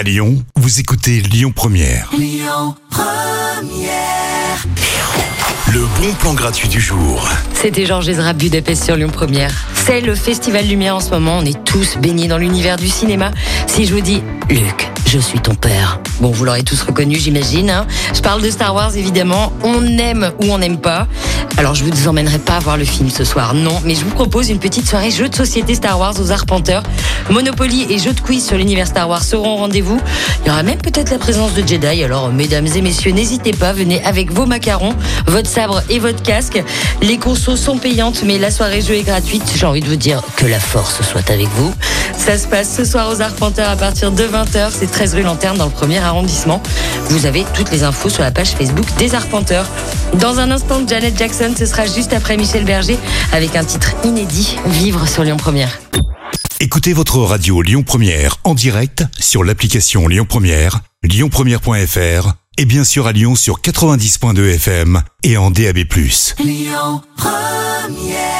À Lyon, vous écoutez Lyon Première. Le bon plan gratuit du jour. C'était Georges Ezra Budapest sur Lyon Première. C'est le Festival Lumière en ce moment. On est tous baignés dans l'univers du cinéma. Si je vous dis, Luc, je suis ton père. Bon, vous l'aurez tous reconnu, j'imagine. hein. Je parle de Star Wars, évidemment. On aime ou on n'aime pas. Alors, je vous emmènerai pas voir le film ce soir, non. Mais je vous propose une petite soirée jeux de société Star Wars aux Arpenteurs. Monopoly et jeux de quiz sur l'univers Star Wars seront au rendez-vous. Il y aura même peut-être la présence de Jedi. Alors, mesdames et messieurs, n'hésitez pas. Venez avec vos macarons, votre sabre et votre casque. Les consos sont payantes, mais la soirée jeu est gratuite. J'ai envie de vous dire que la force soit avec vous. Ça se passe ce soir aux Arpenteurs à partir de 20h. C'est 13 rue Lanterne dans le premier arrondissement. Vous avez toutes les infos sur la page Facebook des Arpenteurs. Dans un instant, Janet Jackson, ce sera juste après Michel Berger avec un titre inédit, Vivre sur Lyon Première. Écoutez votre radio Lyon Première en direct sur l'application Lyon Première, lyonpremière.fr et bien sûr à Lyon sur 90.2 FM et en DAB+. Lyon Première